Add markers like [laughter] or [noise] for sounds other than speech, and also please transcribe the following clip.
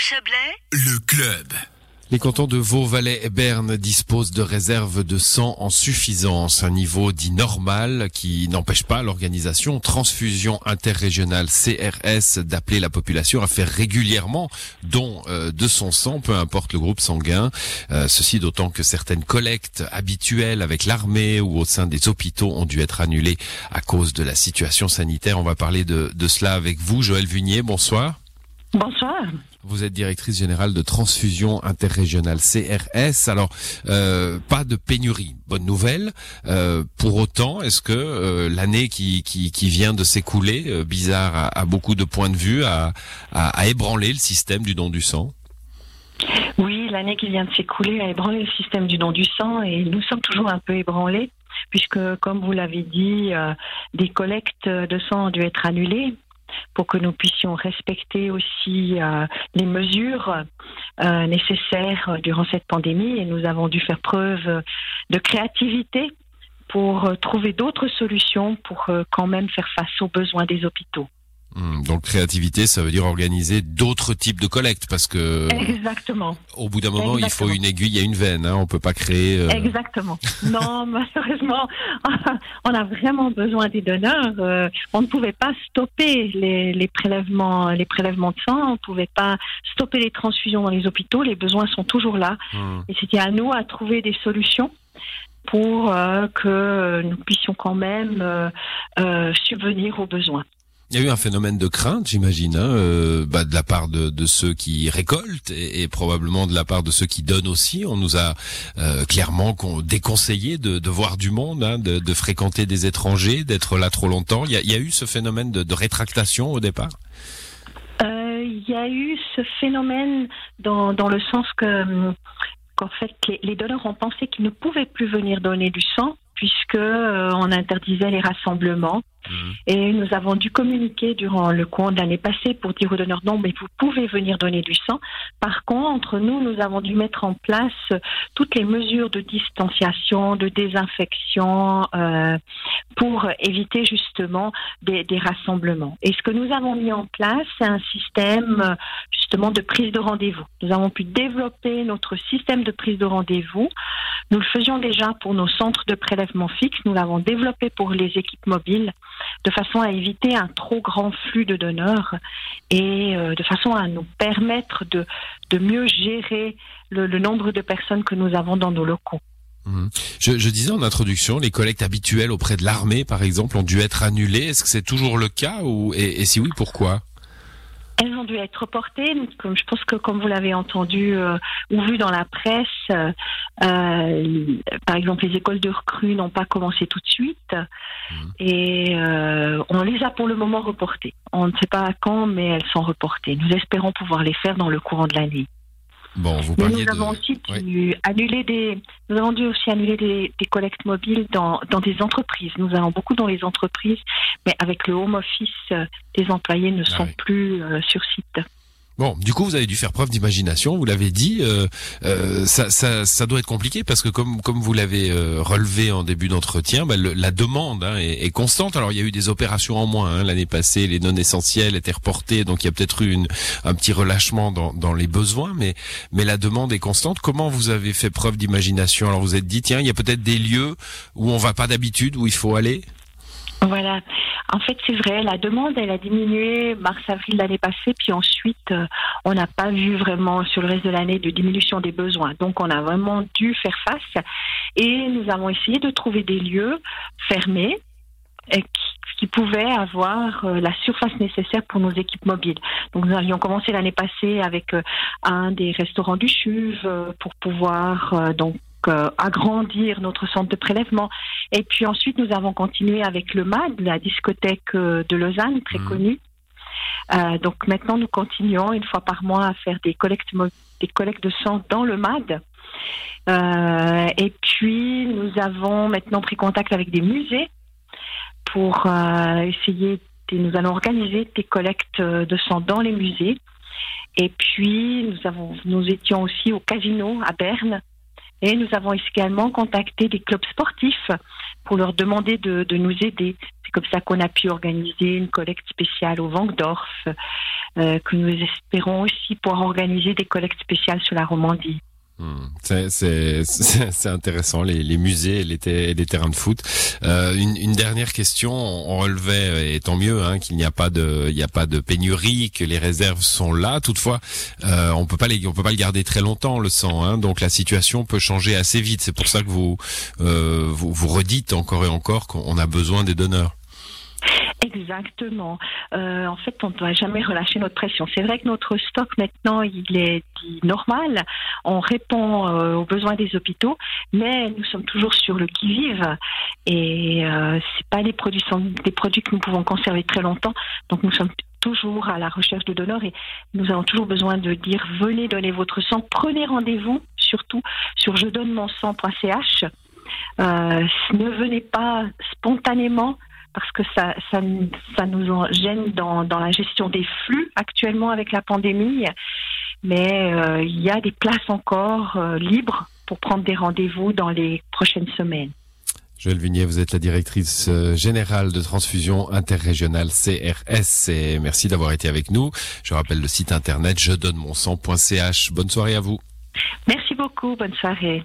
Chablais Le club. Les cantons de Vaud-Valais et Berne disposent de réserves de sang en suffisance, un niveau dit normal qui n'empêche pas l'organisation Transfusion interrégionale CRS d'appeler la population à faire régulièrement don euh, de son sang, peu importe le groupe sanguin. Euh, ceci d'autant que certaines collectes habituelles avec l'armée ou au sein des hôpitaux ont dû être annulées à cause de la situation sanitaire. On va parler de, de cela avec vous, Joël Vunier. Bonsoir. Bonsoir. Vous êtes directrice générale de transfusion interrégionale CRS. Alors, euh, pas de pénurie. Bonne nouvelle. Euh, pour autant, est-ce que euh, l'année qui, qui, qui, vient de s'écouler, euh, bizarre à, à, beaucoup de points de vue, a, a, a ébranlé le système du don du sang? Oui, l'année qui vient de s'écouler a ébranlé le système du don du sang et nous sommes toujours un peu ébranlés puisque, comme vous l'avez dit, euh, des collectes de sang ont dû être annulées pour que nous puissions respecter aussi euh, les mesures euh, nécessaires durant cette pandémie. Et nous avons dû faire preuve de créativité pour euh, trouver d'autres solutions pour euh, quand même faire face aux besoins des hôpitaux. Mmh, donc créativité, ça veut dire organiser d'autres types de collectes parce que exactement. Au bout d'un moment, exactement. il faut une aiguille à une veine. Hein, on peut pas créer. Euh... Exactement. non, [laughs] malheureusement, [laughs] on a vraiment besoin des donneurs. Euh, on ne pouvait pas stopper les, les, prélèvements, les prélèvements de sang. On ne pouvait pas stopper les transfusions dans les hôpitaux. Les besoins sont toujours là. Mmh. Et c'était à nous à trouver des solutions pour euh, que nous puissions quand même subvenir aux besoins. Il y a eu un phénomène de crainte, j'imagine, hein, euh, bah, de la part de, de, ceux qui récoltent et, et, probablement de la part de ceux qui donnent aussi. On nous a euh, clairement déconseillé de, de, voir du monde, hein, de, de, fréquenter des étrangers, d'être là trop longtemps. Il y a, il y a eu ce phénomène de, rétractation au départ? Euh, Il y a eu ce phénomène dans, dans le sens que qu'en fait les donneurs ont pensé qu'ils ne pouvaient plus venir donner du sang puisque euh, on interdisait les rassemblements. Mmh. Et nous avons dû communiquer durant le cours de l'année passée pour dire aux donneurs non, mais vous pouvez venir donner du sang. Par contre, nous, nous avons dû mettre en place toutes les mesures de distanciation, de désinfection euh, pour éviter justement des, des, rassemblements. Et ce que nous avons mis en place, c'est un système justement de prise de rendez-vous. Nous avons pu développer notre système de prise de rendez-vous. Nous le faisions déjà pour nos centres de prélèvement fixe. Nous l'avons développé pour les équipes mobiles de façon à éviter un trop grand flux de donneurs et euh, de façon à nous permettre de, mieux gérer le, nombre de personnes que nous avons dans nos locaux. Mmh. Je, disais en introduction, les collectes habituelles auprès de l'armée, par exemple, ont dû être annulées. Est-ce que c'est toujours le cas ou, et si oui, pourquoi? Elles ont dû être reportées. Comme je pense que comme vous l'avez entendu euh, ou vu dans la presse, euh, euh, par exemple, les écoles de recrues n'ont pas commencé tout de suite mmh. et euh, on les a pour le moment reportées. On ne sait pas quand, mais elles sont reportées. Nous espérons pouvoir les faire dans le courant de l'année. Bon, vous Mais nous de... avons aussi dû annuler des, nous avons dû aussi annuler des, des collectes mobiles dans, dans des entreprises. Nous avons beaucoup dans les entreprises, mais avec le home office, les employés ne sont ah oui. plus euh, sur site. Bon, du coup, vous avez dû faire preuve d'imagination. Vous l'avez dit, euh, euh, ça, doit être compliqué parce que comme vous l'avez euh, relevé en début d'entretien, bah, la demande hein, est, constante. Alors, il y a eu des opérations en moins hein, l'année passée, les non essentiels étaient reportés, donc il y a peut-être eu un petit relâchement dans, dans les besoins, mais mais la demande est constante. Comment vous avez fait preuve d'imagination? Alors, vous êtes dit, tiens, il y a peut-être des lieux où on va pas d'habitude, où il faut aller? Voilà. En fait, c'est vrai, la demande, elle a diminué mars-avril l'année passée, puis ensuite, euh, on n'a pas vu vraiment sur le reste de l'année de diminution des besoins. Donc, on a vraiment dû faire face et nous avons essayé de trouver des lieux fermés qui, qui pouvaient avoir euh, la surface nécessaire pour nos équipes mobiles. Donc, nous avions commencé l'année passée avec euh, un des restaurants du CHUV pour pouvoir donc euh, agrandir notre centre de prélèvement. Et puis ensuite, nous avons continué avec le MAD, la discothèque euh, de Lausanne, très mmh. connue. Euh, donc maintenant, nous continuons une fois par mois à faire des collectes, des collectes de sang dans le MAD. Euh, et puis, nous avons maintenant pris contact avec des musées pour essayer, de, nous allons organiser des collectes de sang dans les musées. Et puis, nous, avons, nous étions aussi au casino à Berne et nous avons également contacté des clubs sportifs pour leur demander de, nous aider. C'est comme ça qu'on a pu organiser une collecte spéciale au Vangdorf, euh, que nous espérons aussi pouvoir organiser des collectes spéciales sur la Romandie. Hmm. [laughs] C'est intéressant, les, musées les, terrains de foot. Euh, une, dernière question, on relevait, et tant mieux, hein, qu'il n'y a pas de, pénurie, que les réserves sont là. Toutefois, euh, on peut pas peut pas le garder très longtemps le sang, hein, donc la situation peut changer assez vite. C'est pour ça que vous, euh, vous, vous redites encore et encore qu'on a besoin des donneurs. Exactement. Euh, en fait, on ne doit jamais relâcher notre pression. C'est vrai que notre stock maintenant, il est dit normal. On répond euh, aux besoins des hôpitaux, mais nous sommes toujours sur le qui-vive. Et euh, c'est pas des produits, des produits que nous pouvons conserver très longtemps. Donc nous sommes toujours à la recherche de donneurs et nous avons toujours besoin de dire venez donner votre sang, prenez rendez-vous surtout sur je donne mon sang.ch. Euh, ne venez pas spontanément parce que ça, ça, ça nous gêne dans, dans, la gestion des flux actuellement avec la pandémie. Mais euh, il y a des places encore euh, libres pour prendre des rendez-vous dans les prochaines semaines. Joël Vignier, vous êtes la directrice euh, générale de transfusion interrégionale CRS et merci d'avoir été avec nous. Je rappelle le site internet je donne mon sang.ch. Bonne soirée à vous. Merci beaucoup, bonne soirée.